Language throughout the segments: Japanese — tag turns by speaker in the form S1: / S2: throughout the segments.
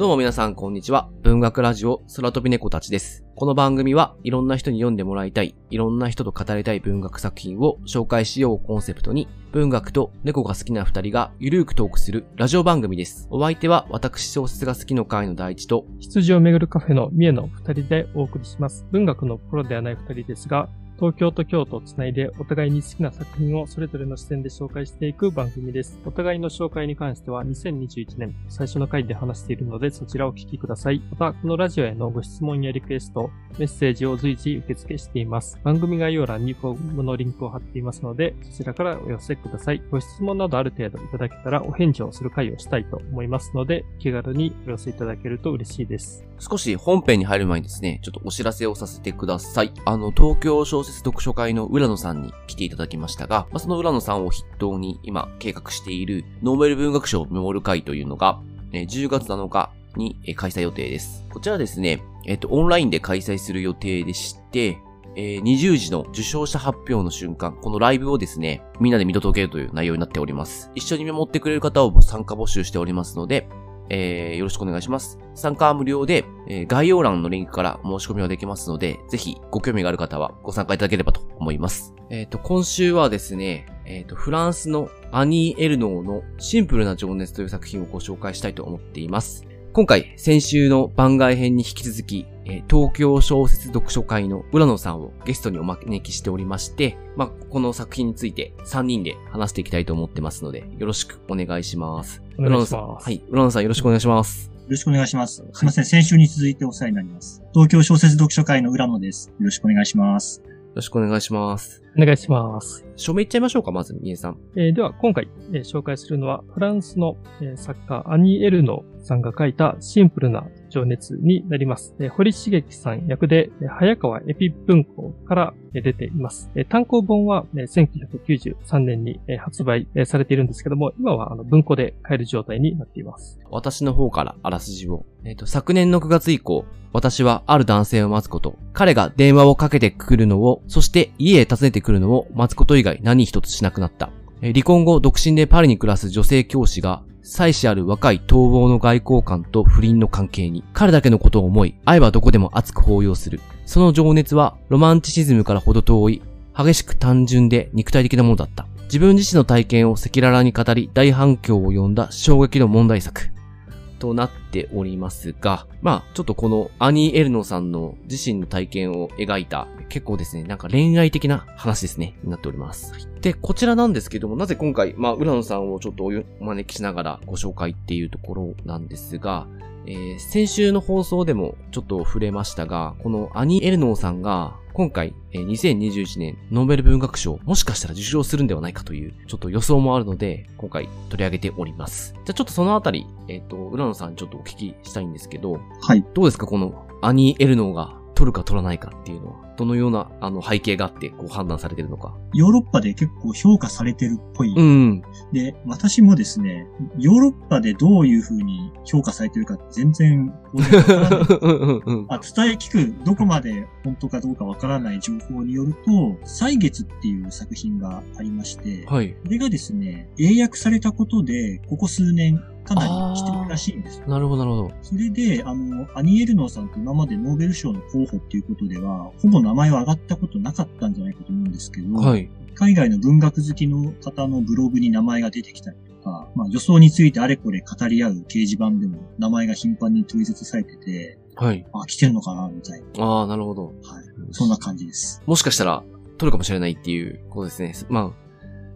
S1: どうも皆さんこんにちは。文学ラジオ空飛び猫たちです。この番組はいろんな人に読んでもらいたい、いろんな人と語りたい文学作品を紹介しようコンセプトに、文学と猫が好きな二人がゆるーくトークするラジオ番組です。お相手は私小説が好きの会の第一と、
S2: 羊をめぐるカフェの三重の二人でお送りします。文学のプロではない二人ですが、東京と京都をつないでお互いに好きな作品をそれぞれの視点で紹介していく番組です。お互いの紹介に関しては2021年最初の回で話しているのでそちらをお聞きください。また、このラジオへのご質問やリクエスト、メッセージを随時受付しています。番組概要欄にフォームのリンクを貼っていますので、そちらからお寄せください。ご質問などある程度いただけたらお返事をする回をしたいと思いますので、気軽にお寄せいただけると嬉しいです。
S1: 少し本編に入る前にですね、ちょっとお知らせをさせてください。あの、東京小説読書会の浦野さんに来ていただきましたが、まあ、その浦野さんを筆頭に今計画しているノーベル文学賞メモる会というのが、えー10月7日に開催予定です。こちらですね、えっ、と、オンラインで開催する予定でして、えー20時の受賞者発表の瞬間、このライブをですね、みんなで見届けるという内容になっております。一緒に見守ってくれる方を参加募集しておりますので、えーよろしくお願いします。参加は無料で、えー概要欄のリンクから申し込みはできますので、ぜひご興味がある方はご参加いただければと思います。えっ、と、今週はですね、えっ、と、フランスのアニー・エルノーのシンプルな情熱という作品をご紹介したいと思っています。今回、先週の番外編に引き続き、えー東京小説読書会の浦野さんをゲストにお招きしておりまして、まあ、この作品について3人で話していきたいと思ってますので、よろしくお願いします。
S2: お願いします
S1: 浦野さんはい。浦野さんよろしくお願いします。
S3: よろしくお願いします。すいません、先週に続いてお世話になります。東京小説読書会の浦野です。よろしくお願いします。
S1: よろしくお願いします。
S2: お願いします。
S1: 署名いっちゃいましょうか、まず、みえさん。
S2: えーでは、今回、えー紹介するのは、フランスの、えー作家、アニー・エルノさんが書いたシンプルな情熱になります。堀茂樹さん役で、早川エピ文庫から、出ています。単行本は、1993年に、発売、されているんですけども、今は文庫で買える状態になっています。
S1: 私の方からあらすじを。えっ、と、昨年の9月以降、私はある男性を待つこと、彼が電話をかけてくるのを、そして家へ訪ねてくるのを待つこと以外何一つしなくなった。離婚後、独身でパリに暮らす女性教師が、妻子ある若い逃亡の外交官と不倫の関係に、彼だけのことを思い、愛はどこでも熱く抱擁する。その情熱は、ロマンチシズムからほど遠い、激しく単純で肉体的なものだった。自分自身の体験を赤裸々に語り、大反響を呼んだ衝撃の問題作。となっておりますが、まあ、ちょっとこのアニー・エルノさんの自身の体験を描いた、結構ですね、なんか恋愛的な話ですね、になっております。で、こちらなんですけども、なぜ今回、まあ、浦野さんをちょっとお招きしながらご紹介っていうところなんですが、えー先週の放送でもちょっと触れましたが、このアニー・エルノーさんが、今回、えー2021年ノーベル文学賞、もしかしたら受賞するんではないかという、ちょっと予想もあるので、今回取り上げております。じゃあちょっとそのあたり、えっ、と、浦野さんにちょっとお聞きしたいんですけど、
S3: はい。
S1: どうですか？このアニー・エルノーが取るか取らないかっていうのは、どのようなあの背景があってこう判断されてるのか。
S3: ヨーロッパで結構評価されてるっぽい。
S1: うん。
S3: で、私もですね、ヨーロッパでどういう風に評価されてるか全然わからない。
S1: うん
S3: あ伝え聞く、どこまで本当かどうかわからない情報によると、歳月っていう作品がありまして、
S1: はい。
S3: これがですね、英訳されたことで、ここ数年かなり来てるらしいんです。
S1: なるほど、なるほど。
S3: それで、あの、アニエルノーさんって今までノーベル賞の候補っていうことでは、ほぼ名前は上がったことなかったんじゃないかと思うんですけど、
S1: はい。
S3: 海外の文学好きの方のブログに名前が出てきたりとか、まあ予想についてあれこれ語り合う掲示板でも名前が頻繁に取り沙汰されてて、
S1: はい。
S3: あ、来てるのかな、みたいな。
S1: ああ、なるほど。
S3: はい。そんな感じです。
S1: もしかしたら、取るかもしれないっていうことですね。まあ、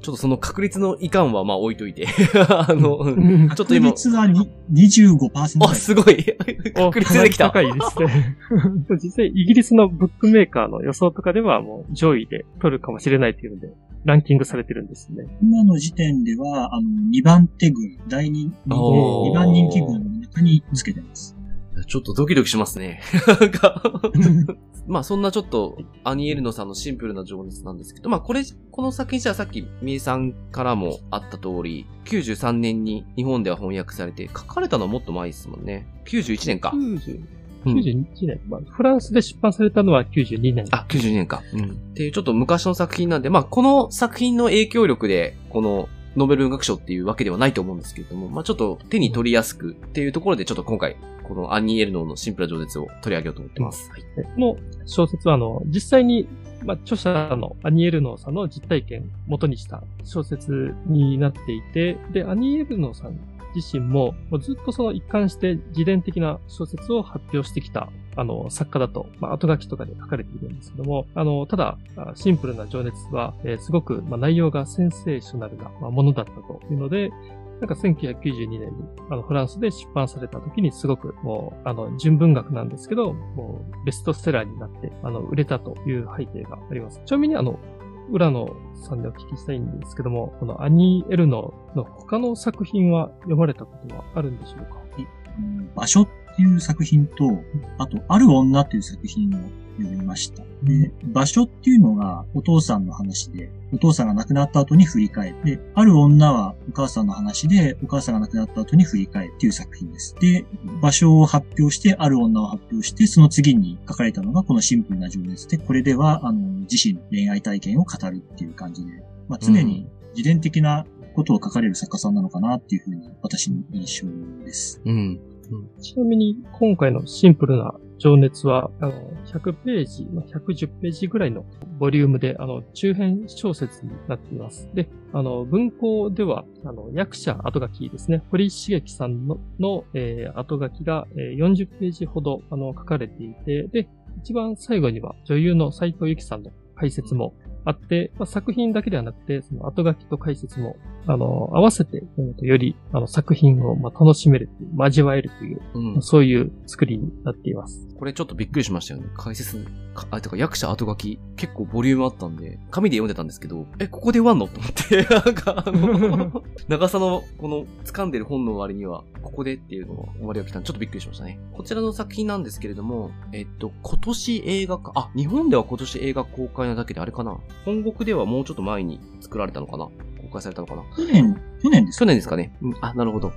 S1: ちょっとその確率のいかんはまあ置いといて。あの、うんちょっと今
S3: 確率はに25%ぐら
S1: あ、
S3: い。
S1: すごい。確率出てきた。
S2: 高いですね。実際、イギリスのブックメーカーの予想とかではもう上位で取るかもしれないっていうので、ランキングされてるんですね。
S3: 今の時点では、あの、2番手群、第2、
S1: おー
S3: 2番人気群の中につけてます。
S1: ちょっとドキドキしますね。まあそんなちょっと、アニエルノさんのシンプルな情熱なんですけど、まあこれ、この作品じゃさっき、みえさんからもあった通り、93年に日本では翻訳されて、書かれたのはもっと前ですもんね。91年か。
S2: 90
S1: うん
S2: 91年、まあ、フランスで出版されたのは92年。
S1: あ、92年か。うん。っていうちょっと昔の作品なんで、まあこの作品の影響力で、このノーベル文学賞っていうわけではないと思うんですけれども、まあちょっと手に取りやすくっていうところでちょっと今回、このアンニー・エルノーのシンプルな情熱を取り上げようと思ってます。はい、
S2: この小説はあの、実際にまあ、著者のアニエルノーさんの実体験を元にした小説になっていて、で、アニエルノーさん自身も、もうずっとその一貫して自伝的な小説を発表してきた、あの、作家だと、まあ、後書きとかで書かれているんですけども、あの、ただ、シンプルな情熱は、えー、すごく、まあ、内容がセンセーショナルな、まあ、ものだったというので、なんか1992年にあのフランスで出版された時にすごくもうあの純文学なんですけど、もうベストセラーになってあの売れたという背景があります。ちなみにあの、浦野さんでお聞きしたいんですけども、このアニー・エルノの他の作品は読まれたことはあるんでしょうか？
S3: 場所っていう作品と、あと、ある女っていう作品を読みました。で、場所っていうのがお父さんの話で、お父さんが亡くなった後に振り返って、ある女はお母さんの話で、お母さんが亡くなった後に振り返るっていう作品です。で、場所を発表して、ある女を発表して、その次に書かれたのがこのシンプルな情熱で、これでは、あの、自身の恋愛体験を語るっていう感じで、まあ、常に自伝的なことを書かれる作家さんなのかなっていうふうに私の印象です。
S1: うん。
S2: ちなみに今回のシンプルな情熱は、あの、100ページ、110ページぐらいのボリュームで、あの、中編小説になっています。で、あの、文庫では、あの、役者後書きですね、堀茂樹さんのの、えー、後書きが、えー、40ページほど、あの、書かれていて、で、一番最後には女優の斉藤由紀さんの解説もあって、まあ、作品だけではなくて、その後書きと解説も、あの、合わせて読むとより、あの、作品を、まあ、楽しめるという、交わえるという、うん、そういう作りになっています。
S1: これちょっとびっくりしましたよね。解説、あ、てか役者後書き、結構ボリュームあったんで、紙で読んでたんですけど、え、ここで終わんのと思って、なんかあの、長さの、この、掴んでる本の割には、ここでっていうのが終わりが来たんで、ちょっとびっくりしましたね。こちらの作品なんですけれども、えっと、今年映画化、あ、日本では今年映画公開なだけであれかな。本国ではもうちょっと前に作られたのかな？公開されたのかな？
S3: 去年、去年です
S1: か去年ですかね。うん、あ、なるほど。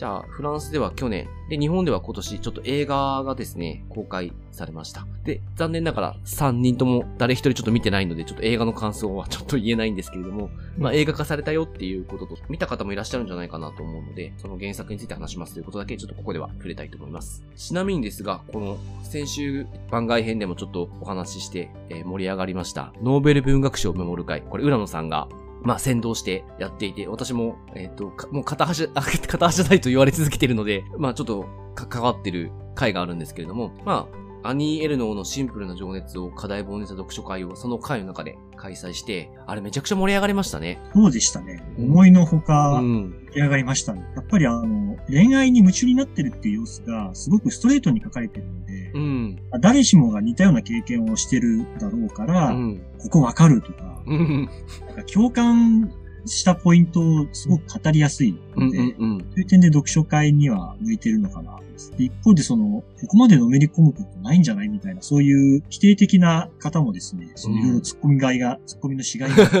S1: じゃあ、フランスでは去年、で、日本では今年、ちょっと映画がですね、公開されました。で、残念ながら3人とも誰一人ちょっと見てないので、ちょっと映画の感想はちょっと言えないんですけれども、まあ映画化されたよっていうことと、見た方もいらっしゃるんじゃないかなと思うので、その原作について話しますということだけ、ちょっとここでは触れたいと思います。ちなみにですが、この先週番外編でもちょっとお話しして、えー、盛り上がりました、ノーベル文学賞メモる会、これ浦野さんがまあ、先導してやっていて、私も、えっ、ー、と、もう片足、片端じゃないと言われ続けてるので、まあ、ちょっと、関わってる回があるんですけれども、まあ、アニー・エルノーのシンプルな情熱を課題本にした読書会をその回の中で開催して、あれめちゃくちゃ盛り上がりましたね。
S3: そうでしたね。思いのほか、盛り上がりましたね。やっぱりあの、恋愛に夢中になってるっていう様子がすごくストレートに書かれてるので、うん、誰しもが似たような経験をしてるだろうから、うん、ここわかるとか、うん、なんか共感したポイントをすごく語りやすいので、うんうんうん、そういう点で読書会には向いてるのかな。一方でその、ここまでのめり込むことないんじゃないみたいな、そういう否定的な方もですね、そのいろいろ突っ込みがいが、突っ込みのしがいが 結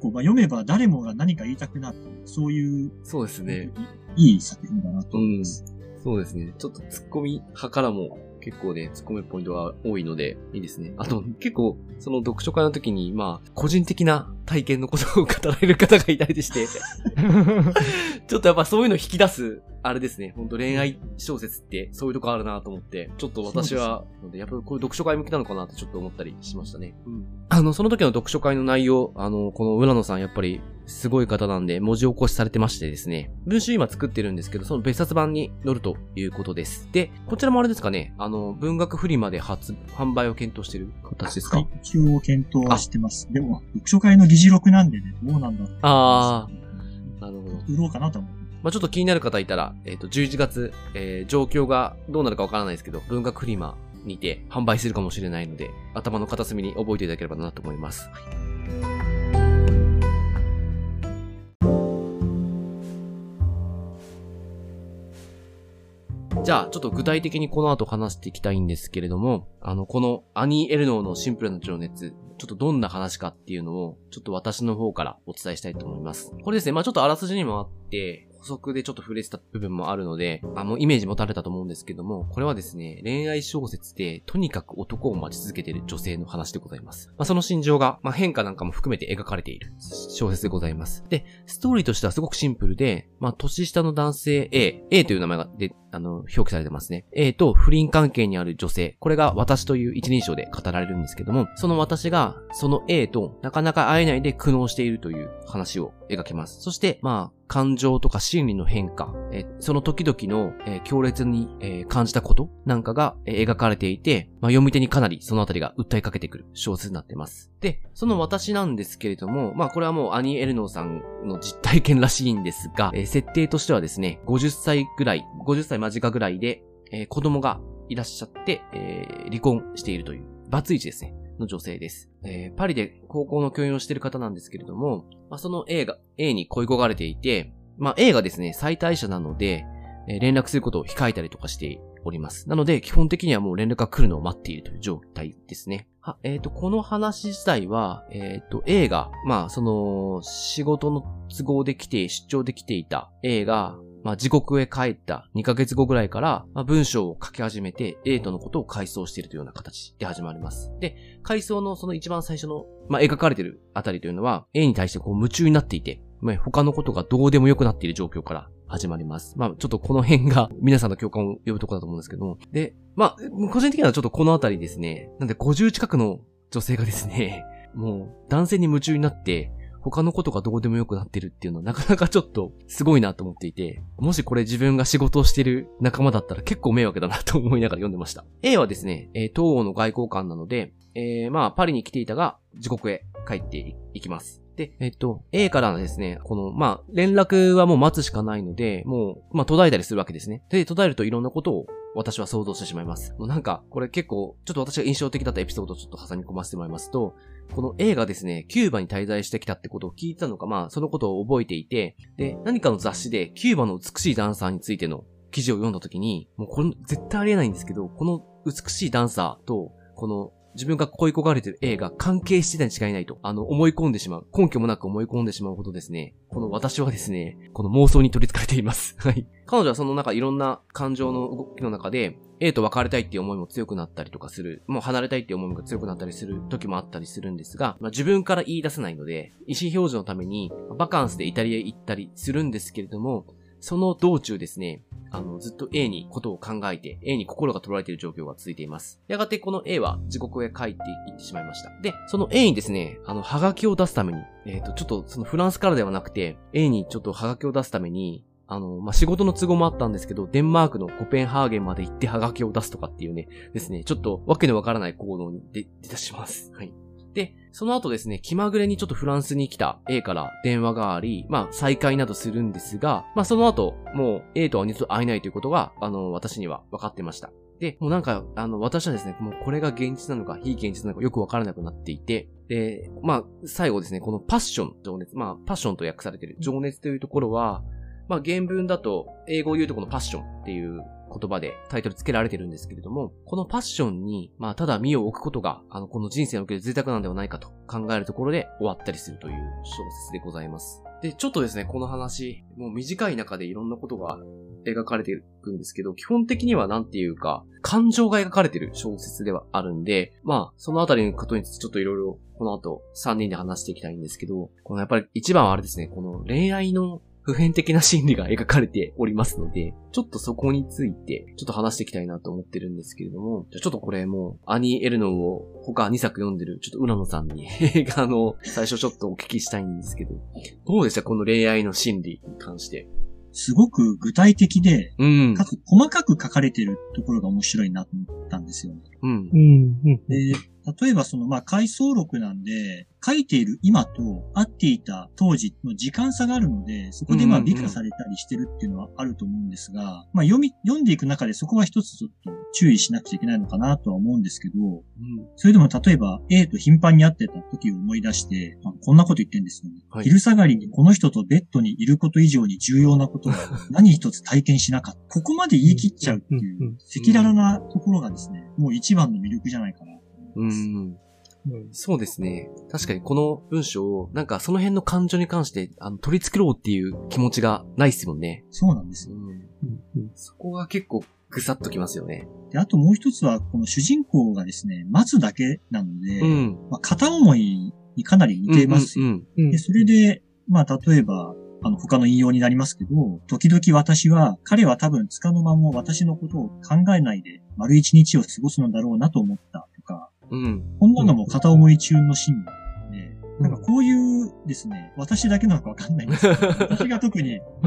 S3: 構、まあ、読めば誰もが何か言いたくなる、そういう、
S1: そうですね。
S3: いい作品だなと思います。
S1: うん、そうですね。ちょっと突っ込み派からも結構ね、突っ込むポイントが多いので、いいですね。あと、結構、その読書会の時に、まあ、個人的な体験のことを語られる方がいたりして ちょっとやっぱそういうの引き出す、あれですね、本当恋愛小説ってそういうとこあるなと思って、ちょっと私は、やっぱりこういう読書会向きなのかなってちょっと思ったりしましたね。うん。あの、その時の読書会の内容、あの、この浦野さんやっぱりすごい方なんで、文字起こしされてましてですね、文集今作ってるんですけど、その別冊版に載るということです。で、こちらもあれですかね、あの、文学フリマで発、販売を検討してる形ですか？はい、
S3: 一応検討はしてます。でも、読書会の議事録なんでね、どうなんだろう。
S1: ああ、なるほど。
S3: 売ろうかなと思う。
S1: まあちょっと気になる方いたら、えっ、ー、と、11月、えー、状況がどうなるかわからないですけど、文学フリマにて販売するかもしれないので、頭の片隅に覚えていただければなと思います。じゃあ、ちょっと具体的にこの後話していきたいんですけれども、あの、このアニー・エルノーのシンプルな情熱、ちょっとどんな話かっていうのを、ちょっと私の方からお伝えしたいと思います。これですね、まあちょっとあらすじにもあって、補足でちょっと触れてた部分もあるので、あ、もうイメージ持たれたと思うんですけども、これはですね、恋愛小説で、とにかく男を待ち続けている女性の話でございます。まあ、その心情が、まあ、変化なんかも含めて描かれている小説でございます。で、ストーリーとしてはすごくシンプルで、まあ、年下の男性 A、A という名前がで、あの、表記されてますね。A と不倫関係にある女性。これが私という一人称で語られるんですけども、その私が、その A となかなか会えないで苦悩しているという話を描きます。そして、まあ、感情とか心理の変化、えその時々の、え強烈に、え感じたことなんかが、え描かれていて、まあ、読み手にかなりそのあたりが訴えかけてくる小説になってます。で、その私なんですけれども、まあこれはもうアニー・エルノーさんの実体験らしいんですが、え設定としてはですね、50歳ぐらい、50歳間近ぐらいで、え子供がいらっしゃって、え離婚しているという、バツイチですね。の女性です。えー、パリで高校の教員をしている方なんですけれども、まあ、その A が、A に恋焦がれていて、まあ、A がですね、再退者なので、え、連絡することを控えたりとかしております。なので、基本的にはもう連絡が来るのを待っているという状態ですね。は、えっ、ー、と、この話自体は、えっ、ー、と、A が、まあ、その、仕事の都合で来て、出張で来ていた A が、まあ、時刻へ帰った2ヶ月後ぐらいから、まあ、文章を書き始めて、A とのことを回想しているというような形で始まります。で、回想のその一番最初の、まあ、描かれているあたりというのは、A に対してこう夢中になっていて、まあ、他のことがどうでもよくなっている状況から始まります。まあ、ちょっとこの辺が 皆さんの共感を呼ぶとこだと思うんですけども。で、まあ、個人的にはちょっとこのあたりですね。なんで50近くの女性がですね、もう男性に夢中になって、他のことがどうでもよくなってるっていうのはなかなかちょっとすごいなと思っていて、もしこれ自分が仕事をしてる仲間だったら結構迷惑だなと思いながら読んでました。A はですね、えー、東欧の外交官なので、えー、まあ、パリに来ていたが、時刻へ帰っていきます。で、えっと、A からですね、この、まあ、連絡はもう待つしかないので、もう、まあ、途絶えたりするわけですね。で、途絶えるといろんなことを私は想像してしまいます。もうなんか、これ結構、ちょっと私が印象的だったエピソードをちょっと挟み込ませてもらいますと、この A がですね、キューバに滞在してきたってことを聞いたのか、まあ、そのことを覚えていて、で、何かの雑誌で、キューバの美しいダンサーについての記事を読んだときに、もうこれ絶対ありえないんですけど、この美しいダンサーと、この自分が恋焦がれてる A が関係してたに違いないと、あの、思い込んでしまう。根拠もなく思い込んでしまうほどですね、この私はですね、この妄想に取り憑かれています。はい。彼女はその中いろんな感情の動きの中で、A と別れたいっていう思いも強くなったりとかする、もう離れたいっていう思いが強くなったりする時もあったりするんですが、まあ、自分から言い出せないので、意思表示のために、バカンスでイタリアへ行ったりするんですけれども、その道中ですね、あの、ずっと A にことを考えて、A に心が取られている状況が続いています。やがてこの A は地獄へ帰っていってしまいました。で、その A にですね、あの、ハガキを出すために、えっ、ー、と、ちょっとそのフランスからではなくて、A にちょっとハガキを出すために、あの、まあ、仕事の都合もあったんですけど、デンマークのコペンハーゲンまで行ってハガキを出すとかっていうね、ですね、ちょっとわけのわからない行動に出、出たします。はい。で、その後ですね、気まぐれにちょっとフランスに来た A から電話があり、まあ再会などするんですが、まあその後、もう A とは二度と会えないということが、あの、私には分かってました。で、もうなんか、あの、私はですね、もうこれが現実なのか、非現実なのかよくわからなくなっていて、で、まあ、最後ですね、このパッション、情熱、まあ、パッションと訳されている情熱というところは、まあ、原文だと、英語を言うとこのパッションっていう言葉でタイトル付けられてるんですけれども、このパッションに、まあ、ただ身を置くことが、あの、この人生における贅沢なんではないかと考えるところで終わったりするという小説でございます。で、ちょっとですね、この話、もう短い中でいろんなことが描かれていくんですけど、基本的にはなんていうか、感情が描かれている小説ではあるんで、まあ、そのあたりのことについてちょっといろいろこの後3人で話していきたいんですけど、このやっぱり一番はあれですね、この恋愛の普遍的な心理が描かれておりますので、ちょっとそこについて、ちょっと話していきたいなと思ってるんですけれども、じゃちょっとこれもう、アニー・エルノーを他2作読んでる、ちょっと浦野さんに 映画の最初ちょっとお聞きしたいんですけど、どうでした？この恋愛の心理に関して。
S3: すごく具体的で、うん、かつ細かく書かれてるところが面白いなと思ったんですよね。うん。で、例えばその、まあ、回想録なんで、書いている今と会っていた当時の時間差があるので、そこでまあ美化されたりしてるっていうのはあると思うんですが、まあ読み、読んでいく中でそこは一つちょっと注意しなくちゃいけないのかなとは思うんですけど、うん、それでも例えば A と頻繁に会ってた時を思い出して、まあ、こんなこと言ってんですよね、はい。昼下がりにこの人とベッドにいること以上に重要なことは何一つ体験しなかった。ここまで言い切っちゃうっていう、赤裸々なところがですね、もう一番の魅力じゃないかな。うん。
S1: うん、そうですね。確かにこの文章を、なんかその辺の感情に関して、あの、取り繕うっていう気持ちがないっすもんね。
S3: そうなんですよ。うん
S1: うん、そこが結構ぐさっときますよね。
S3: で、あともう一つは、この主人公がですね、待つだけなので、うん、まあ、片思いにかなり似てますよ。うんうんうん、でそれで、まあ、例えば、あの、他の引用になりますけど、時々私は、彼は多分つかの間も私のことを考えないで、丸一日を過ごすのだろうなと思ったうん。こんなのも片思い中のシーンで、なんかこういうですね、私だけなのかわかんないんですけど、私が特に、あ、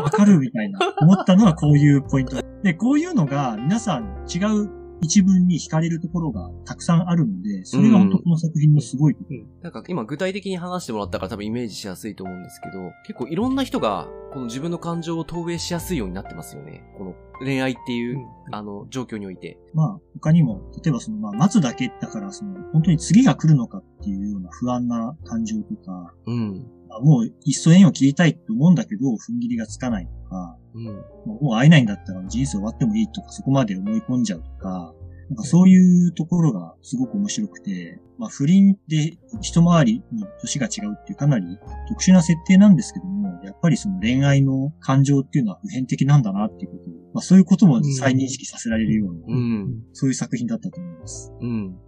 S3: わかるみたいな、思ったのはこういうポイント。で、こういうのが皆さん違う一文に惹かれるところがたくさんあるので、それが本当この作品のすごいところ、うん。
S1: なんか今具体的に話してもらったから多分イメージしやすいと思うんですけど、結構いろんな人がこの自分の感情を投影しやすいようになってますよね。この恋愛っていう、うん、あの、状況において。
S3: まあ、他にも、例えばその、まあ、待つだけだから、その、本当に次が来るのかっていうような不安な感情とか、うん。もう、いっそ縁を切りたいと思うんだけど、踏ん切りがつかないとか、うん、もう会えないんだったら人生終わってもいいとか、そこまで思い込んじゃうとか、なんかそういうところがすごく面白くて、まあ不倫で一回りに年が違うっていうかなり特殊な設定なんですけども、やっぱりその恋愛の感情っていうのは普遍的なんだなっていうことを、まあそういうことも再認識させられるような、うん、そういう作品だったと思います。
S1: うん。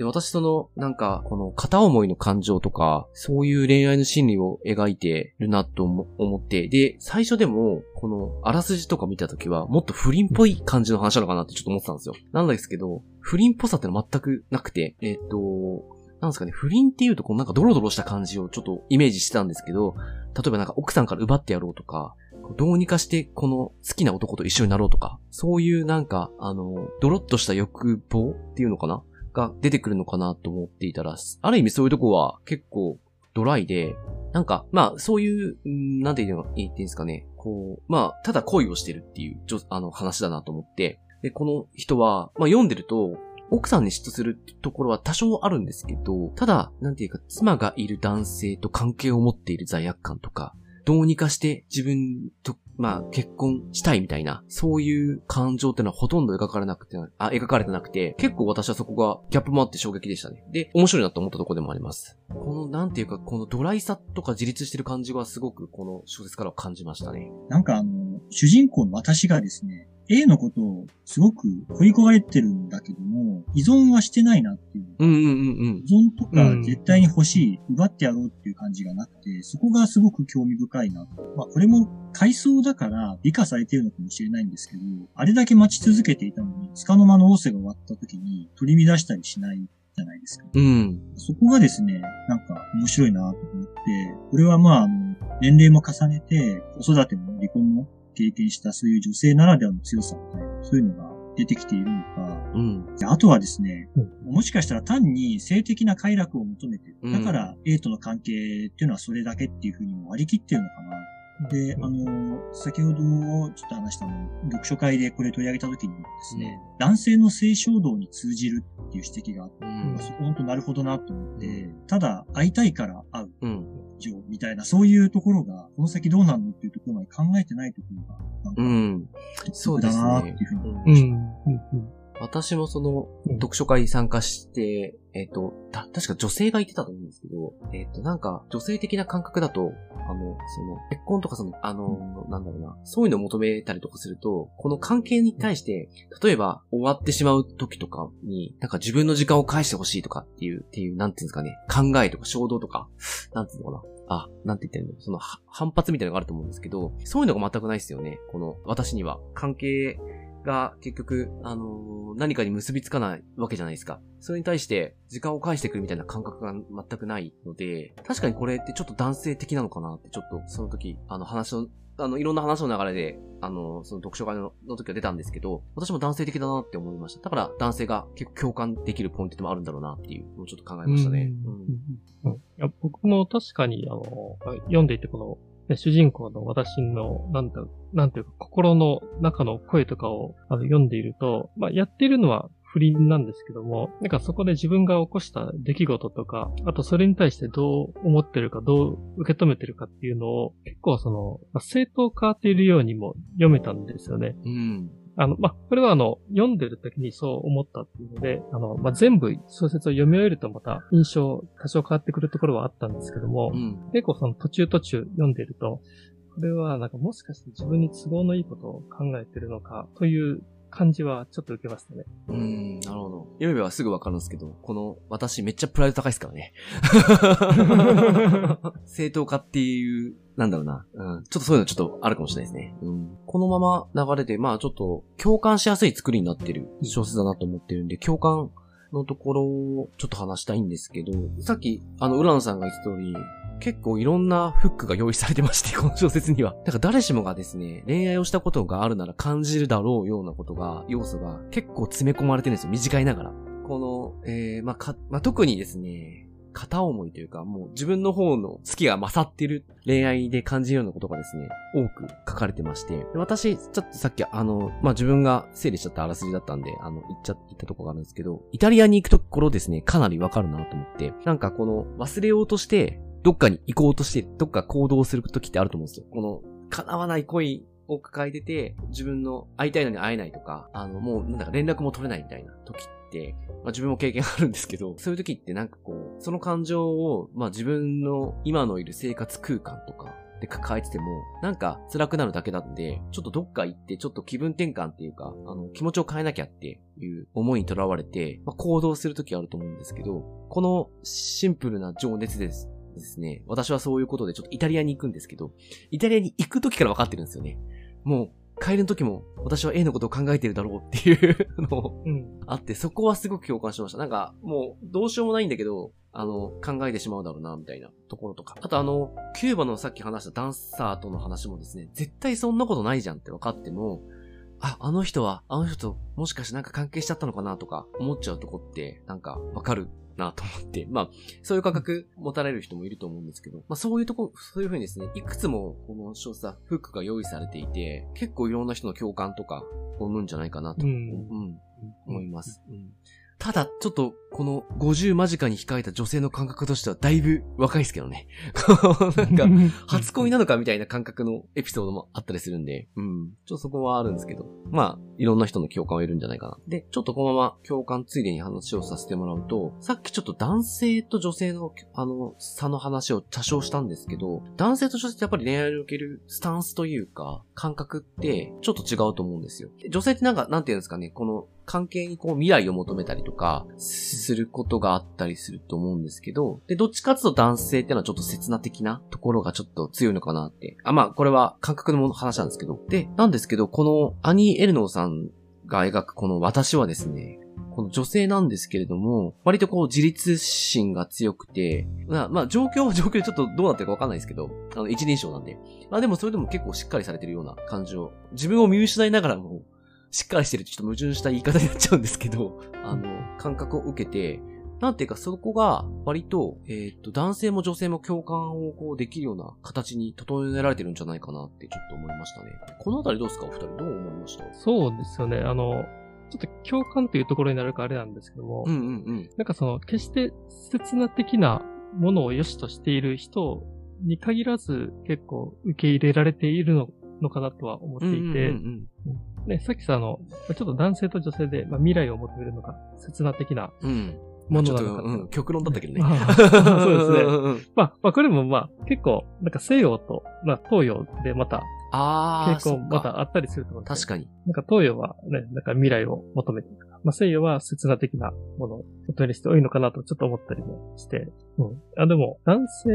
S1: で、私その、なんか、この片思いの感情とか、そういう恋愛の心理を描いてるなと思って、で、最初でも、この、あらすじとか見たときは、もっと不倫っぽい感じの話なのかなってちょっと思ってたんですよ。なんですけど、不倫っぽさってのは全くなくて、えっ、と、なんですかね、不倫っていうと、こうなんかドロドロした感じをちょっとイメージしてたんですけど、例えばなんか奥さんから奪ってやろうとか、どうにかしてこの好きな男と一緒になろうとか、そういうなんか、あの、ドロッとした欲望っていうのかなが出てくるのかなと思っていたら、ある意味そういうとこは結構ドライで、なんか、まあ、そういう、なんて言うの、言っていいんですかね。こう、まあ、ただ恋をしてるっていう、あの、話だなと思って。で、この人は、まあ、読んでると、奥さんに嫉妬するところは多少あるんですけど、ただ、なんていうか、妻がいる男性と関係を持っている罪悪感とか、どうにかして自分とまあ、結婚したいみたいな、そういう感情ってのはほとんど描かれなくて、あ、描かれてなくて、結構私はそこがギャップもあって衝撃でしたね。で、面白いなと思ったとこでもあります。この、なんていうか、このドライさとか自立してる感じはすごくこの小説からは感じましたね。
S3: なんかあの、主人公の私がですね、A のことをすごく恋焦がれてるんだけども、依存はしてないなっていう。うんうんうんうん。依存とか絶対に欲しい、奪ってやろうっていう感じがなくて、そこがすごく興味深いなと。まあこれも階層だから美化されてるのかもしれないんですけど、あれだけ待ち続けていたのに、束の間の仰せが終わった時に取り乱したりしないじゃないですか。うん。そこがですね、なんか面白いなと思って、これはまあ、あの、年齢も重ねて、子育ても離婚も経験したそういう女性ならではの強さみたいな、そういうのが出てきているのか、うん、あとはですね、うん、もしかしたら単に性的な快楽を求めてだから A との関係っていうのはそれだけっていうふうにも割り切ってるのかな。で、あの、先ほどちょっと話したの、読書会でこれ取り上げた時にですね、うん、男性の性衝動に通じるっていう指摘があって、うん、そこ本当なるほどなと思って、ただ会いたいから会う。うん。情みたいな、そういうところが、この先どうなるのっていうところまで考えてないところが、なんか、うん、そうですね。だなっていうふうに思いました。うん。うん。
S1: 私もその、読書会参加して、えっ、ー、と、た、確か女性が言ってたと思うんですけど、えっ、ー、と、なんか、女性的な感覚だと、あの、その、結婚とかその、あの、なんだろうな、そういうのを求めたりとかすると、この関係に対して、例えば、終わってしまう時とかに、なんか自分の時間を返してほしいとかっていう、っていう、なんていうんですかね、考えとか衝動とか、なんていうのかな。あ、なんて言ってんの？その、反発みたいなのがあると思うんですけど、そういうのが全くないですよね。この、私には。関係が結局、あのー、何かに結びつかないわけじゃないですか。それに対して時間を返してくるみたいな感覚が全くないので、確かにこれってちょっと男性的なのかなってちょっとその時、あの話の、あの、いろんな話の流れで、あの、その読書会の時は出たんですけど、私も男性的だなって思いました。だから男性が結構共感できるポイントでもあるんだろうなっていうのをちょっと考えましたね。
S2: うん、うん、いや僕も確かに、あの、読んでいてこの、主人公の私の、なんだ、なんていうか、心の中の声とかをあの読んでいると、まあ、やっているのは不倫なんですけども、なんかそこで自分が起こした出来事とか、あとそれに対してどう思ってるか、どう受け止めてるかっていうのを、結構その、まあ、正当化っているようにも読めたんですよね。うん。あの、まあ、これはあの、読んでる時にそう思ったっていうので、あの、まあ、全部小説を読み終えるとまた印象多少変わってくるところはあったんですけども、うん、結構その途中途中読んでると、これはなんかもしかして自分に都合のいいことを考えてるのかという感じはちょっと受けましたね。
S1: うん、なるほど。読めばすぐわかるんですけど、この私めっちゃプライド高いですからね。正当化っていう、なんだろうな。うん。ちょっとそういうのちょっとあるかもしれないですね。うん。このまま流れで、まあちょっと共感しやすい作りになってる小説だなと思ってるんで、共感のところをちょっと話したいんですけど、さっき、あの、浦野さんが言った通り、結構いろんなフックが用意されてまして、この小説には。だから誰しもがですね、恋愛をしたことがあるなら感じるだろうようなことが、要素が結構詰め込まれてるんですよ。短いながら。この、えー、まあ、か、まあ、特にですね、片思いというか、もう自分の方の好きが勝ってる恋愛で感じるようなことがですね、多く書かれてまして、私、ちょっとさっきあの、まあ、自分が整理しちゃったあらすじだったんで、あの、言っちゃったとこがあるんですけど、イタリアに行くところですね、かなりわかるなと思って、なんかこの忘れようとして、どっかに行こうとして、どっか行動する時ってあると思うんですよ。この、叶わない恋を抱えてて、自分の会いたいのに会えないとか、あの、もう、なんだか連絡も取れないみたいな時って、まあ自分も経験あるんですけど、そういう時ってなんかこう、その感情を、まあ自分の今のいる生活空間とか、で抱えてても、なんか辛くなるだけなんで、ちょっとどっか行って、ちょっと気分転換っていうか、あの、気持ちを変えなきゃっていう思いにとらわれて、まあ、行動するときあると思うんですけど、このシンプルな情熱です。ですね、私はそういうことでちょっとイタリアに行くんですけど、イタリアに行く時から分かってるんですよね。もう、帰りの時も、私は A のことを考えてるだろうっていうのあって、そこはすごく共感しました。なんか、もう、どうしようもないんだけど、あの、考えてしまうだろうな、みたいなところとか。あとあの、キューバのさっき話したダンサーとの話もですね、絶対そんなことないじゃんって分かっても、あ、あの人は、あの人ともしかしてなんか関係しちゃったのかなとか思っちゃうとこって、なんかわかるなと思って、まあ、そういう感覚持たれる人もいると思うんですけど、まあそういうとこ、そういうふうにですね、いくつもこの小説はフックが用意されていて、結構いろんな人の共感とかを生むんじゃないかなと、うん、うん、思います。うんただ、ちょっと、この50間近に控えた女性の感覚としてはだいぶ若いですけどね。なんか、初恋なのかみたいな感覚のエピソードもあったりするんで、うん。ちょっとそこはあるんですけど、まあ、いろんな人の共感を得るんじゃないかな。で、ちょっとこのまま共感ついでに話をさせてもらうと、さっきちょっと男性と女性の、あの、差の話を多少したんですけど、男性と女性ってやっぱり恋愛におけるスタンスというか、感覚ってちょっと違うと思うんですよ。女性ってなんか、なんていうんですかね、この関係にこう未来を求めたりとか、することがあったりすると思うんですけど、で、どっちかっていうと男性ってのはちょっと切な的なところがちょっと強いのかなって。あ、まあ、これは感覚の話なんですけど。で、なんですけど、このアニー・エルノーさんが描くこの私はですね、この女性なんですけれども、割とこう自立心が強くて、まあ、まあ、状況は状況でちょっとどうなってるかわかんないですけど、あの、一人称なんで。まあでもそれでも結構しっかりされてるような感じを、自分を見失いながらも、しっかりしてるとちょっと矛盾した言い方になっちゃうんですけど、あの、感覚を受けて、なんていうかそこが割と、えっ、と、男性も女性も共感をこうできるような形に整えられてるんじゃないかなってちょっと思いましたね。このあたりどうですか？お二人どう思いました？
S2: そうですよね。あの、ちょっと共感というところになるかあれなんですけども、うんうんうん。なんかその、決して切な的なものを良しとしている人に限らず結構受け入れられているののかなとは思っていて、うんうんうんうんね、さっきさ、あの、ちょっと男性と女性で、まあ、未来を求めるのが、切な的なものなのか、うん、
S1: 極論だったけどね。
S2: そうですね。まあ、まあ、これもまあ、結構、なんか西洋と、まあ、東洋でまた、
S1: あ
S2: 結構またあったりすると思
S1: う確かに。
S2: なんか東洋はね、なんか未来を求めてまあ西洋は切な的なものを求める人多いのかなとちょっと思ったりもして、うん。あ、でも、男性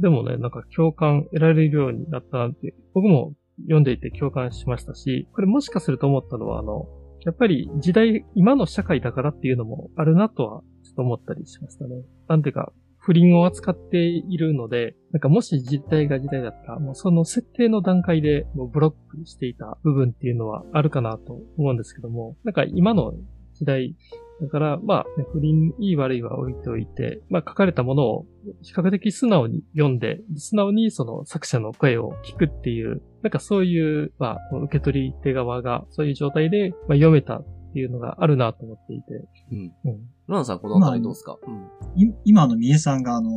S2: でもね、なんか共感得られるようになったなんて、僕も読んでいて共感しましたし、これもしかすると思ったのは、あの、やっぱり時代、今の社会だからっていうのもあるなとはちょっと思ったりしましたね。なんていうか、不倫を扱っているので、なんかもし実態が時代だったら、もうその設定の段階でもうブロックしていた部分っていうのはあるかなと思うんですけども、なんか今の時代だから、まあ、ね、不倫いい悪いは置いておいて、まあ、書かれたものを比較的素直に読んで、素直にその作者の声を聞くっていう、なんかそういう、まあ、受け取り手側がそういう状態で、まあ、読めたっていうのがあるなと思っていて。
S1: うん。うん。ランさん、このあたりどうですか、
S3: うん、今の三重さんが、あの、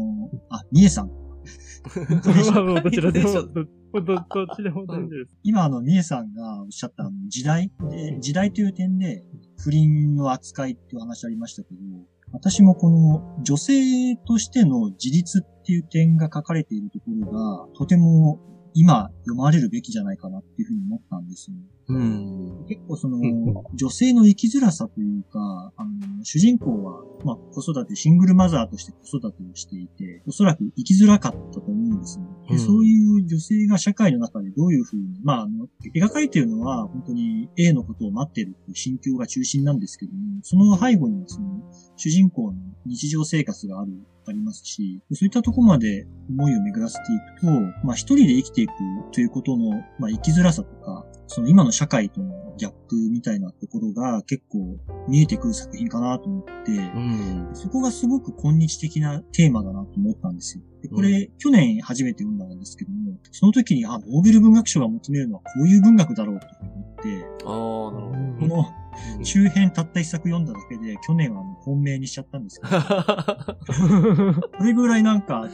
S3: あ、三重さん。
S2: まあ、どちらでも、ど、どっちでも大丈夫です。
S3: 今、あの、みえさんがおっしゃった、あの、時代、時代という点で、不倫の扱いっていう話ありましたけど、私もこの女性としての自立っていう点が書かれているところが、とても今読まれるべきじゃないかなっていうふうに思ったんですよ、うん、結構その、女性の生きづらさというか、あの、主人公は、まあ、子育て、シングルマザーとして子育てをしていて、おそらく生きづらかったと思うんですね。で、そういう女性が社会の中でどういうふうに、まあ、あの、描かれているのは、本当に A のことを待ってるっていう心境が中心なんですけども、その背後にはその、主人公の日常生活があるありますし、そういったとこまで思いを巡らせていくと、まあ一人で生きていくということの、まあ生きづらさとか、その今の社会とのギャップみたいなところが結構見えてくる作品かなと思って、うん、そこがすごく今日的なテーマだなと思ったんですよ。でこれ、うん、去年初めて読んだんですけども、その時に、あ、ノーベル文学賞が求めるのはこういう文学だろうと思って、あこの周辺たった一作読んだだけで、去年は本命にしちゃったんですけど、それぐらいなんか、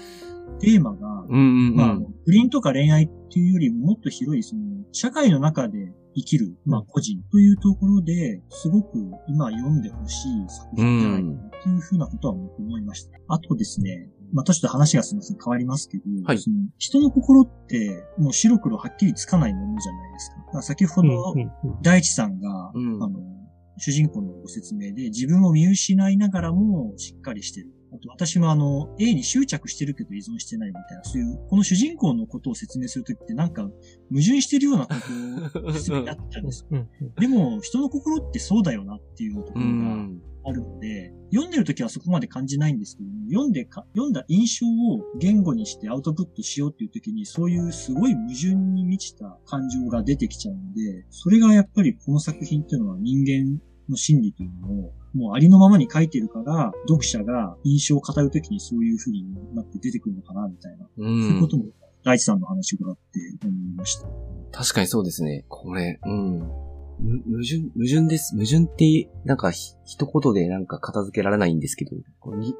S3: テーマが、まあ、不倫とか恋愛っていうよりももっと広い、その、社会の中で生きる、まあ、個人というところで、すごく今読んでほしい作品じゃないかなっていうふうなことは思いました。あとですね、まあ、ちょっと話がすみません、変わりますけど、はい、その人の心って、もう白黒はっきりつかないものじゃないですか。か先ほど、大地さんが、うん、あの、主人公のご説明で、自分を見失いながらもしっかりしてる。あと私もあの、A に執着してるけど依存してないみたいな、そういう、この主人公のことを説明するときってなんか、矛盾してるようなことを説明になっちゃうんですよ。でも、人の心ってそうだよなっていうところがあるので、読んでるときはそこまで感じないんですけども、読んでか、読んだ印象を言語にしてアウトプットしようっていうときに、そういうすごい矛盾に満ちた感情が出てきちゃうので、それがやっぱりこの作品っていうのは人間の心理というのを、もうありのままに書いてるから、読者が印象を語るときにそういう風になって出てくるのかな、みたいな。うん。そういうことも、大地さんの話を伺って思いました。
S1: 確かにそうですね。これ、うん。矛盾、矛盾です。矛盾って、なんか一言でなんか片付けられないんですけど、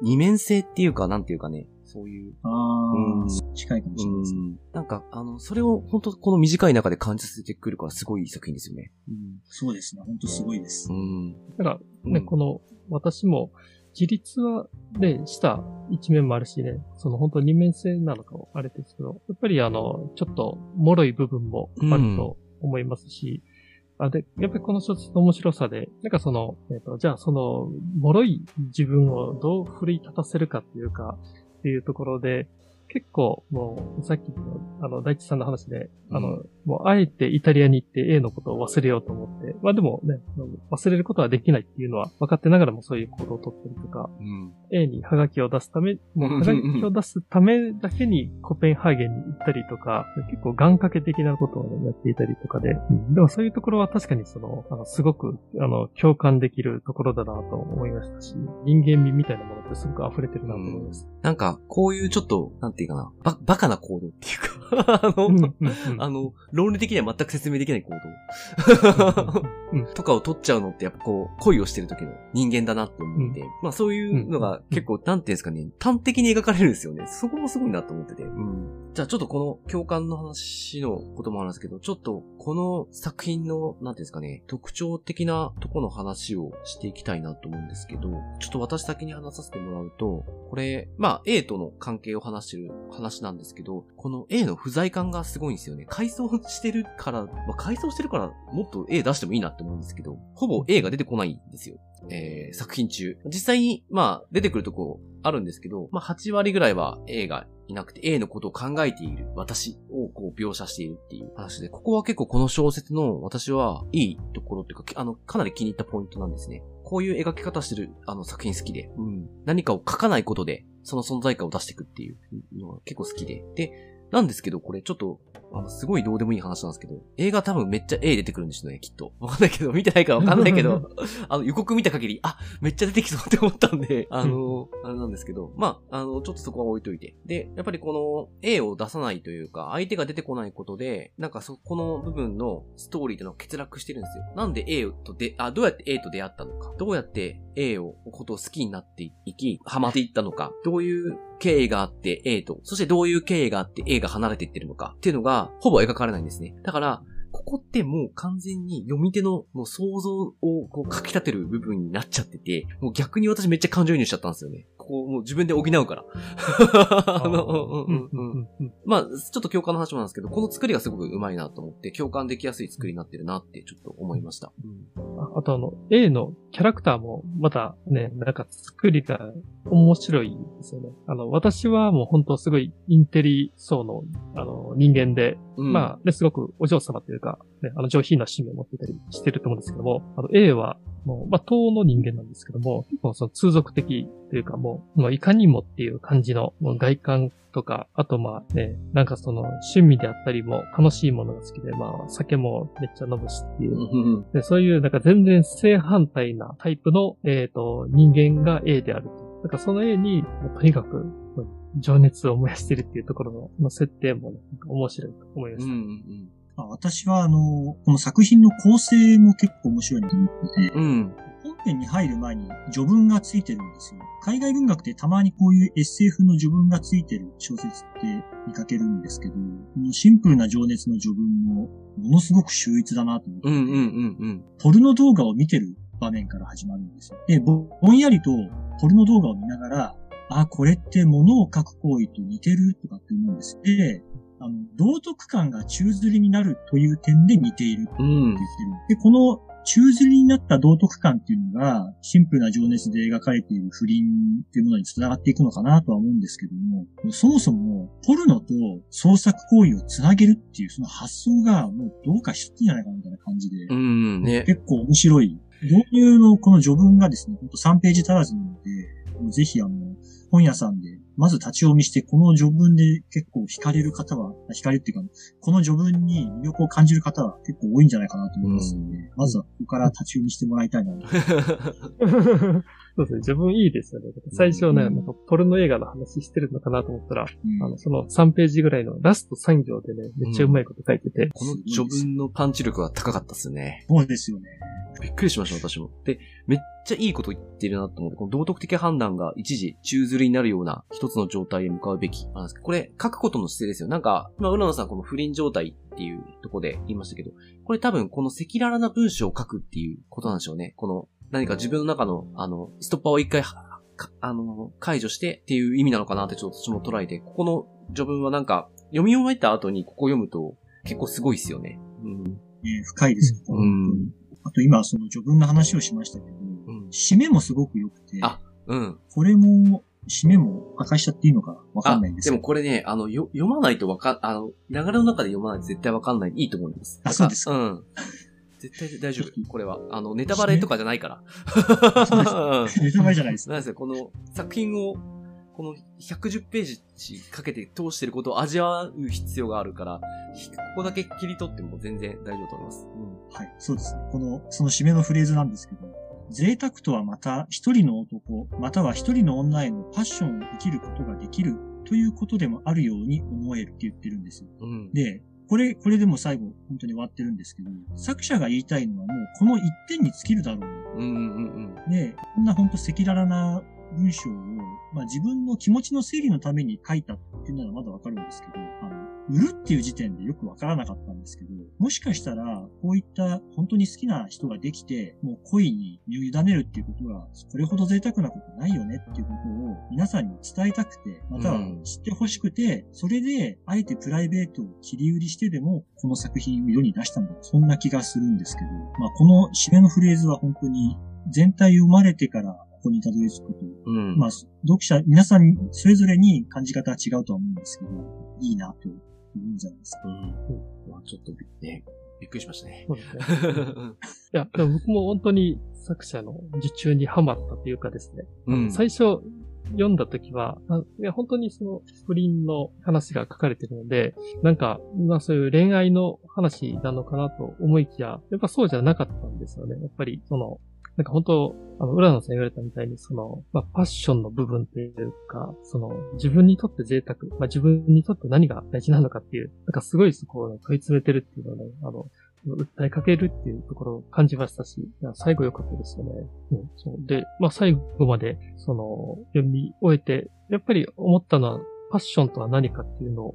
S1: 二面性っていうか、なんていうかね、そういう。ああ、
S3: うん、近いかもしれないですね。
S1: なんか、あの、それを本当この短い中で感じさせてくるからすごいいい作品ですよね。
S3: うん、そうですね。本当すごいです。うん。
S2: だからね、この、私も、自立は、ね、した一面もあるしね、その本当二面性なのかもあれですけど、やっぱりあの、ちょっと、脆い部分もあると思いますし、あで、やっぱりこの小説の面白さで、なんかその、えっ、ー、と、じゃあその、脆い自分をどう奮い立たせるかっていうか、っていうところで、結構、もう、さっきの、あの、大地さんの話で、あの、もう、あえてイタリアに行って A のことを忘れようと思って、まあでもね、忘れることはできないっていうのは分かってながらもそういう行動をとってるとか、うん、A にハガキを出すため、もうハガキを出すためだけにコペンハーゲンに行ったりとか、結構願掛け的なことを、ね、やっていたりとかで、うん、でもそういうところは確かにその、あの、すごく、あの、共感できるところだなと思いましたし、人間味みたいなものってすごく溢れてるなと思います。
S1: うん、なんか、こういうちょっと、なんていうかな、ば、バカな行動っていうか。あの、あの、論理的には全く説明できない行動。とかを取っちゃうのってやっぱこう、恋をしてる時の人間だなって思って、うん、まあそういうのが結構、なんていうんですかね、端的に描かれるんですよね。そこもすごいなと思ってて。うん。じゃあちょっとこの共感の話のこともあるんですけど、ちょっとこの作品の、なんていうんですかね、特徴的なとこの話をしていきたいなと思うんですけど、ちょっと私先に話させてもらうと、これ、まあ A との関係を話してる話なんですけど、この A の不在感がすごいんですよね。改装してるから、まあ、改装してるからもっと A 出してもいいなって思うんですけど、ほぼ A が出てこないんですよ。えー、作品中。実際に、まあ、出てくるとこあるんですけど、まあ、8割ぐらいは A がいなくて A のことを考えている私をこう描写しているっていう話で、ここは結構この小説の私はいいところっていうか、あの、かなり気に入ったポイントなんですね。こういう描き方してるあの作品好きで、うん。何かを書かないことで、その存在感を出していくっていうのが結構好きで。で、なんですけど、これちょっとあの、すごいどうでもいい話なんですけど、映画多分めっちゃ A 出てくるんですよね、きっと。わかんないけど、見てないからわかんないけど、あの、予告見た限り、あ、めっちゃ出てきそうって思ったんで、あの、あれなんですけど、まあ、あの、ちょっとそこは置いといて。で、やっぱりこの A を出さないというか、相手が出てこないことで、なんかそこの部分のストーリーというのは欠落してるんですよ。なんで A とで、あ、どうやって A と出会ったのか。どうやって A を、ことを好きになっていき、ハマっていったのか。どういう経緯があって A と、そしてどういう経緯があって A が離れていってるのかっていうのが、ほぼ描かれないんですね。だから、ここってもう完全に読み手のもう想像をこう書き立てる部分になっちゃってて、もう逆に私めっちゃ感情移入しちゃったんですよね。ここもう自分で補うから。あ の、うんうんうん。まあ、ちょっと共感の話もなんですけど、この作りがすごく上手いなと思って、共感できやすい作りになってるなってちょっと思いました。
S2: うん、ああとあの、A のキャラクターもまたね、なんか作りが面白いですよね。あの、私はもう本当すごいインテリ層の、あの、人間で、うん、まあ、ね、すごくお嬢様というか、ね、あの、上品な趣味を持っていたりしてると思うんですけども、あの、A は、もう、まあ、党の人間なんですけども、結構その通俗的というかもう、もういかにもっていう感じの外観とか、あとまあね、なんかその趣味であったりも楽しいものが好きで、まあ酒もめっちゃ飲むしっていう。でそういうなんか全然正反対なタイプの、えっ、ー、と、人間が A であると。なんかその A に、とにかく情熱を燃やしてるっていうところの設定も、ね、面白いと思いました。うんうん
S3: 私はあの、この作品の構成も結構面白いなと思ってて、うん、本編に入る前に序文がついてるんですよ。海外文学ってたまにこういう SF の序文がついてる小説って見かけるんですけど、このシンプルな情熱の序文もものすごく秀逸だなと思って、うんうんうんうん、ポルノ動画を見てる場面から始まるんですよ。で、ぼんやりとポルノ動画を見ながら、あ、これって物を書く行為と似てるとかって思うんです。で、あの、道徳感が宙吊りになるという点で似ているって言ってる。うん、で、この宙吊りになった道徳感っていうのが、シンプルな情熱で描かれている不倫っていうものに繋がっていくのかなとは思うんですけども、そもそも、ポルノと創作行為を繋げるっていうその発想がもうどうかしてんじゃないかみたいな感じで、うんね、結構面白い。導入のこの序文がですね、ほんと3ページ足らずなので、ぜひあの、本屋さんでまず立ち読みして、この序文で結構惹かれる方は、惹かれるっていうか、この序文に魅力を感じる方は結構多いんじゃないかなと思いますので、うん、まずはここから立ち読みしてもらいたいな。
S2: そうですね。自分いいですよね。最初ね、なんかポルノ映画の話してるのかなと思ったら、うん、あの、その3ページぐらいのラスト3行でね、めっちゃうまいこと書いてて。うん、
S1: この序文のパンチ力は高かったっすね。
S3: そうですよね。
S1: びっくりしました、私も。で、めっちゃいいこと言ってるなと思って、この道徳的判断が一時宙吊りになるような一つの状態へ向かうべきなんですけど、これ書くことの姿勢ですよ。なんか、今、浦野さんこの不倫状態っていうとこで言いましたけど、これ多分この赤裸々な文章を書くっていうことなんでしょうね。この、何か自分の中の、あの、ストッパーを一回、あの、解除してっていう意味なのかなってちょっと私も捉えて、ここの序文はなんか、読み終えた後にここ読むと結構すごいっすよね。
S3: うん。え深いです、うん。あと今その序文の話をしましたけど、うん、締めもすごく良くて、あ、うん。これも、締めも明かしちゃっていいのかわかんないんです
S1: でもこれね、あの、よ、読まないとわか、あの、流れの中で読まないと絶対わかんない。いいと思います。
S3: あ、そうですか。うん。
S1: 絶対大丈夫。これは。あの、ネタバレとかじゃないから。
S3: そうです。ネタバレじゃないです。
S1: なんですよ、この作品を、この110ページかけて通してることを味わう必要があるから、ここだけ切り取っても全然大丈夫と思います。
S3: うん、はい、そうですね。この、その締めのフレーズなんですけど、贅沢とはまた一人の男、または一人の女へのパッションを生きることができるということでもあるように思えるって言ってるんですよ。うん、で、これ、これでも最後本当に終わってるんですけど、作者が言いたいのはもうこの一点に尽きるだろう。うんうんうん、で、こんな本当赤裸々な文章を、まあ自分の気持ちの整理のために書いたっていうのはまだわかるんですけど、あの、売るっていう時点でよくわからなかったんですけど、もしかしたら、こういった本当に好きな人ができて、もう恋に身を委ねるっていうことは、これほど贅沢なことないよねっていうことを皆さんに伝えたくて、または知ってほしくて、それで、あえてプライベートを切り売りしてでも、この作品を世に出したんだ。そんな気がするんですけど、まあこの締めのフレーズは本当に全体生まれてからここにたどり着くと、うん、まあ、読者、皆さんそれぞれに感じ方は違うとは思うんですけど、いいなといいんじゃないですか。うん。
S1: まあ、ちょっとね、びっくりしましたね。
S2: そうですね。いや、でも僕も本当に作者の受注にハマったというかですね。うん、最初、読んだ時は、いや本当にその不倫の話が書かれてるので、なんか、まあそういう恋愛の話なのかなと思いきや、やっぱそうじゃなかったんですよね。やっぱり、その、なんか本当、あの、浦野さん言われたみたいに、その、まあ、パッションの部分っていうか、その、自分にとって贅沢、まあ、自分にとって何が大事なのかっていう、なんかすごいそこを問い詰めてるっていうのをね、あの、訴えかけるっていうところを感じましたし、最後良かったですよね。うん、そうで、まあ最後まで、その、読み終えて、やっぱり思ったのは、パッションとは何かっていうのを、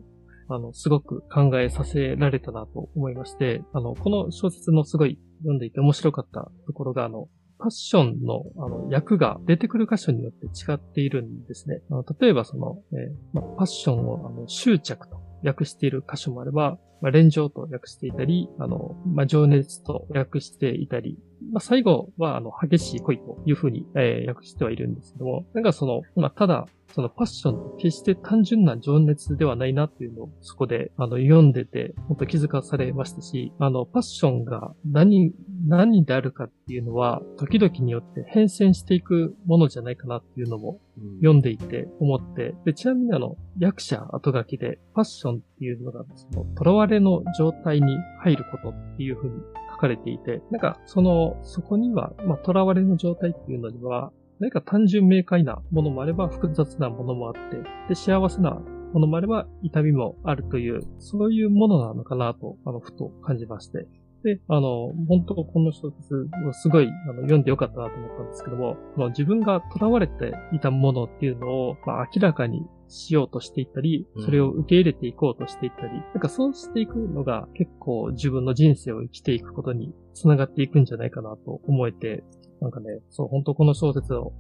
S2: あの、すごく考えさせられたなと思いまして、あの、この小説のすごい読んでいて面白かったところが、あの、パッションのあの役が出てくる箇所によって違っているんですね。あの例えばその、えーまパッションをあの執着と訳している箇所もあれば、ま、連情と訳していたり、あの、ま、情熱と訳していたり、ま、最後は、あの、激しい恋というふうに、えー、訳してはいるんですけども、なんかその、ま、ただ、そのパッションって決して単純な情熱ではないなっていうのをそこであの読んでて本当気づかされましたし、あのパッションが何、何であるかっていうのは時々によって変遷していくものじゃないかなっていうのも読んでいて思って、でちなみにあの役者後書きでパッションっていうのがその囚われの状態に入ることっていうふうに書かれていて、なんかその、そこには、まあ、囚われの状態っていうのには、何か単純明快なものもあれば複雑なものもあって、で、幸せなものもあれば痛みもあるという、そういうものなのかなと、あの、ふと感じまして。で、あの、本当この小説をすごいあの読んでよかったなと思ったんですけども、この自分が囚われていたものっていうのを、まあ、明らかにしようとしていったり、それを受け入れていこうとしていったり、うん、なんかそうしていくのが結構自分の人生を生きていくことにつながっていくんじゃないかなと思えて、なんかね、そう、本当この小説を、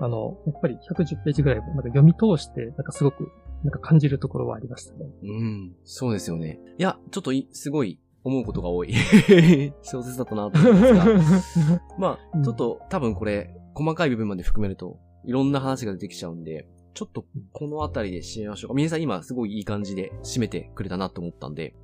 S2: あの、やっぱり110ページぐらいなんか読み通して、なんかすごく、なんか感じるところはありましたね。
S1: うん、そうですよね。いや、ちょっとすごい思うことが多い 小説だったなと思いますが。まあ、ちょっと多分これ、細かい部分まで含めると、いろんな話が出てきちゃうんで、ちょっとこのあたりで締めましょうか。皆さん今すごいいい感じで締めてくれたなと思ったんで、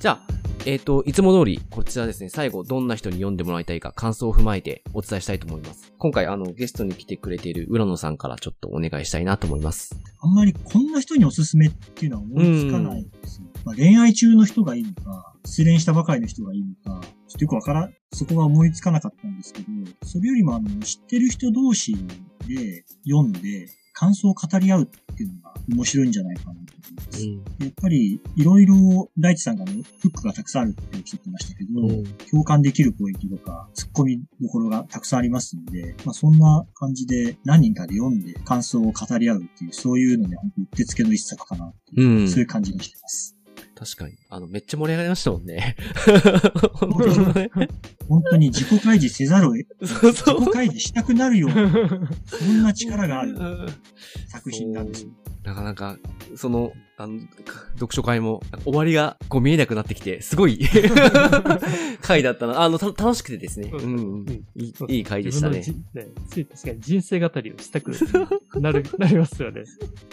S1: じゃあ、えっ、ー、と、いつも通り、こちらですね、最後、どんな人に読んでもらいたいか、感想を踏まえてお伝えしたいと思います。今回、あの、ゲストに来てくれている浦野さんからちょっとお願いしたいなと思います。
S3: あんまりこんな人におすすめっていうのは思いつかないですね。まあ、恋愛中の人がいいのか、失恋したばかりの人がいいのか、ちょっとよくわから、そこが思いつかなかったんですけど、それよりもあの、知ってる人同士で読んで、感想を語り合うっていうのが面白いんじゃないかなと思います。うん、やっぱり、いろいろ、大地さんがね、フックがたくさんあるっておっしゃってましたけど、うん、共感できるポイントとか、突っ込みどころがたくさんありますので、まあそんな感じで何人かで読んで感想を語り合うっていう、そういうのね、本当うってつけの一作かなっていう、うん、そういう感じがしてます。
S1: 確かに。あの、めっちゃ盛り上がりましたもんね。
S3: 本当に自己開示せざるを得、そうそう自己開示したくなるような、そんな力がある作品なんですよ。
S1: なかなか、その、あの、読書会も、終わりがこう見えなくなってきて、すごい 回だったな。あの、楽しくてですね。うん、うん、いい。いい回でしたね。ね
S2: 確かに人生語りをしたくなる、なりますよね。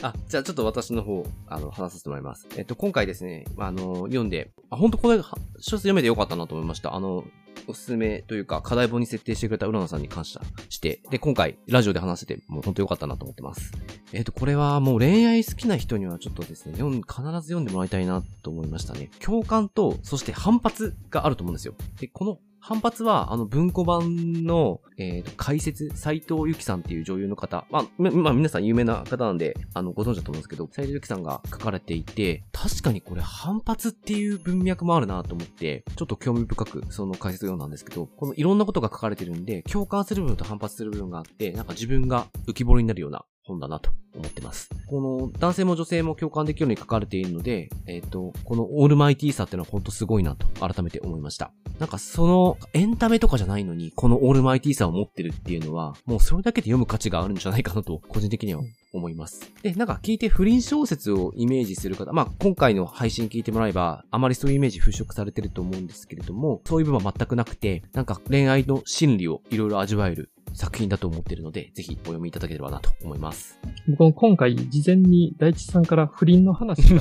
S1: あ、じゃあちょっと私の方、あの、話させてもらいます。えっと、今回ですね、あの、読んで、あ、本当これ、小説読めてよかったなと思いました。あの、おすすめというか、課題本に設定してくれた浦野さんに感謝して、で、今回、ラジオで話せて、もう本当良かったなと思ってます。えっ、ー、と、これはもう恋愛好きな人にはちょっとですね、読ん、必ず読んでもらいたいなと思いましたね。共感と、そして反発があると思うんですよ。で、この反発は、あの、文庫版の、えっ、ー、と、解説、斎藤由紀さんっていう女優の方、まあ、まあ、皆さん有名な方なんで、あの、ご存知だと思うんですけど、斎藤由紀さんが書かれていて、確かにこれ反発っていう文脈もあるなと思って、ちょっと興味深く、その解説を読んだんですけど、このいろんなことが書かれてるんで、共感する部分と反発する部分があって、なんか自分が浮き彫りになるような本だなと思ってます。この男性も女性も共感できるように書かれているので、えっ、ー、と、このオールマイティーさっていうのは本当すごいなと改めて思いました。なんかそのエンタメとかじゃないのに、このオールマイティーさを持ってるっていうのは、もうそれだけで読む価値があるんじゃないかなと、個人的には思います。で、なんか聞いて不倫小説をイメージする方、まあ今回の配信聞いてもらえば、あまりそういうイメージ払拭されてると思うんですけれども、そういう部分は全くなくて、なんか恋愛の心理をいろいろ味わえる作品だと思っているので、ぜひお読みいただければなと思います。
S2: 僕も今回、事前に大地さんから不倫の話が、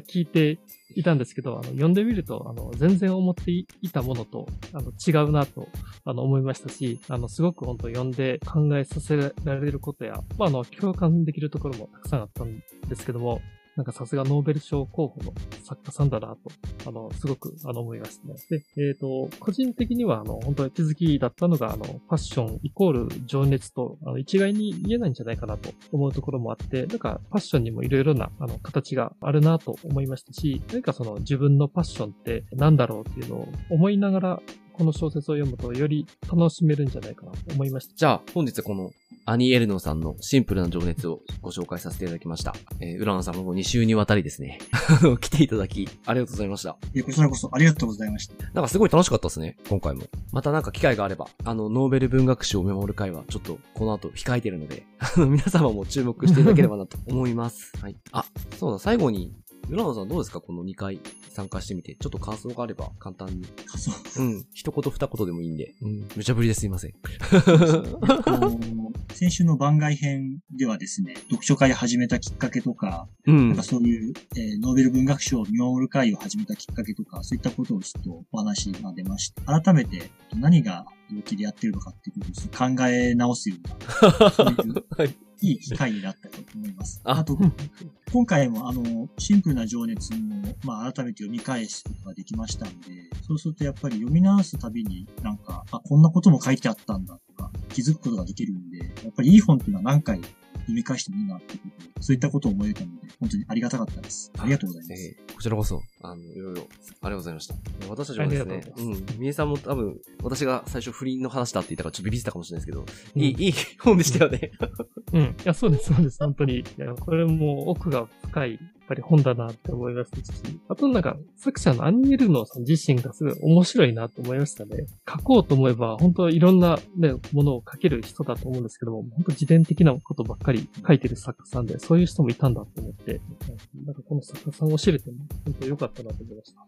S2: 聞いていたんですけど、あの、読んでみると、あの、全然思っていたものと、あの、違うなと、あの、思いましたし、あの、すごく本当読んで考えさせられることや、まあ、あの、共感できるところもたくさんあったんですけども、なんかさすがノーベル賞候補の作家さんだなと、あの、すごく、あの、思いましたね。で、えっ、ー、と、個人的には、あの、本当に気づきだったのが、あの、ファッションイコール情熱と、あの、一概に言えないんじゃないかなと思うところもあって、なんか、ファッションにもいろいろな、あの、形があるなと思いましたし、何かその自分のパッションって何だろうっていうのを思いながら、この小説を読むとより楽しめるんじゃないかなと思いました。
S1: じゃあ、本日このアニー・エルノさんのシンプルな情熱をご紹介させていただきました。えー、浦野さんも2週にわたりですね、来ていただき、ありがとうございました。
S3: いや、こちらこそありがとうございました。
S1: なんかすごい楽しかったですね、今回も。またなんか機会があれば、あの、ノーベル文学賞を見守る会はちょっとこの後控えてるので、あの、皆様も注目していただければなと思います。はい。あ、そうだ、最後にヨナノさんどうですか？この2回参加してみて。ちょっと感想があれば簡単に。
S3: 感想
S1: うん。一言二言でもいいんで。うん。無茶ぶりですいません。
S3: 先週の番外編ではですね、読書会始めたきっかけとか、うん、なんかそういう、えー、ノーベル文学賞を見守る会を始めたきっかけとか、そういったことをちょっとお話が出まして、改めて何が動機でやってるのかっていうことを考え直すような、そういういい機会になったと思います。あと、今回もあの、シンプルな情熱も、まあ、改めて読み返すことができましたので、そうするとやっぱり読み直すたびになんか、あ、こんなことも書いてあったんだとか、気づくことができるんで、やっぱりいい本っていうのは何回読み返してもいいなっていうこと、そういったことを思えたので、本当にありがたかったです。ありがとうございます。
S1: えー、こちらこそ、あの、いろいろ、ありがとうございました。私たちもですね、うん、みえさんも多分、私が最初不倫の話だって言ったからちょっとビビってたかもしれないですけど、うん、いい、いい本でしたよね。
S2: うん。いや、そうです、そうです、本当に。いや、これも奥が深いぱり本だなって思いましたし、あとなんか、作者のアニエルノさん自身がすごい面白いなと思いましたね。書こうと思えば、本当いろんなね、ものを書ける人だと思うんですけども、本当自伝的なことばっかり書いてる作家さんで、そういう人もいたんだと思って、なんかこの作家さんを知れても、本当良かったなと思いました。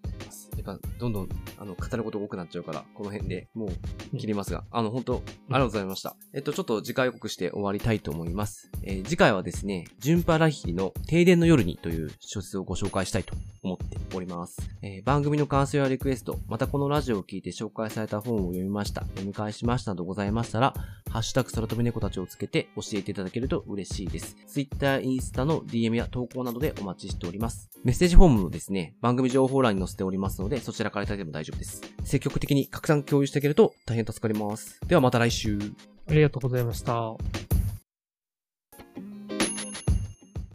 S1: やっぱ、どんどん、あの、語ること多くなっちゃうから、この辺でもう切りますが、うん、あの、本当ありがとうございました。えっと、ちょっと次回予告して終わりたいと思います。えー、次回はですね、ジュンパラヒリの停電の夜にという小説をご紹介したいと思っております。えー、番組の感想やリクエスト、またこのラジオを聞いて紹介された本を読みました、読み返しましたなどございましたら、ハッシュタグ空飛び猫たちをつけて教えていただけると嬉しいです。Twitter、インスタの DM や投稿などでお待ちしております。メッセージフォームもですね、番組情報欄に載せておりますので、そちらからいただいても大丈夫です。積極的に拡散共有していけると大変助かります。ではまた来週。
S2: ありがとうございました。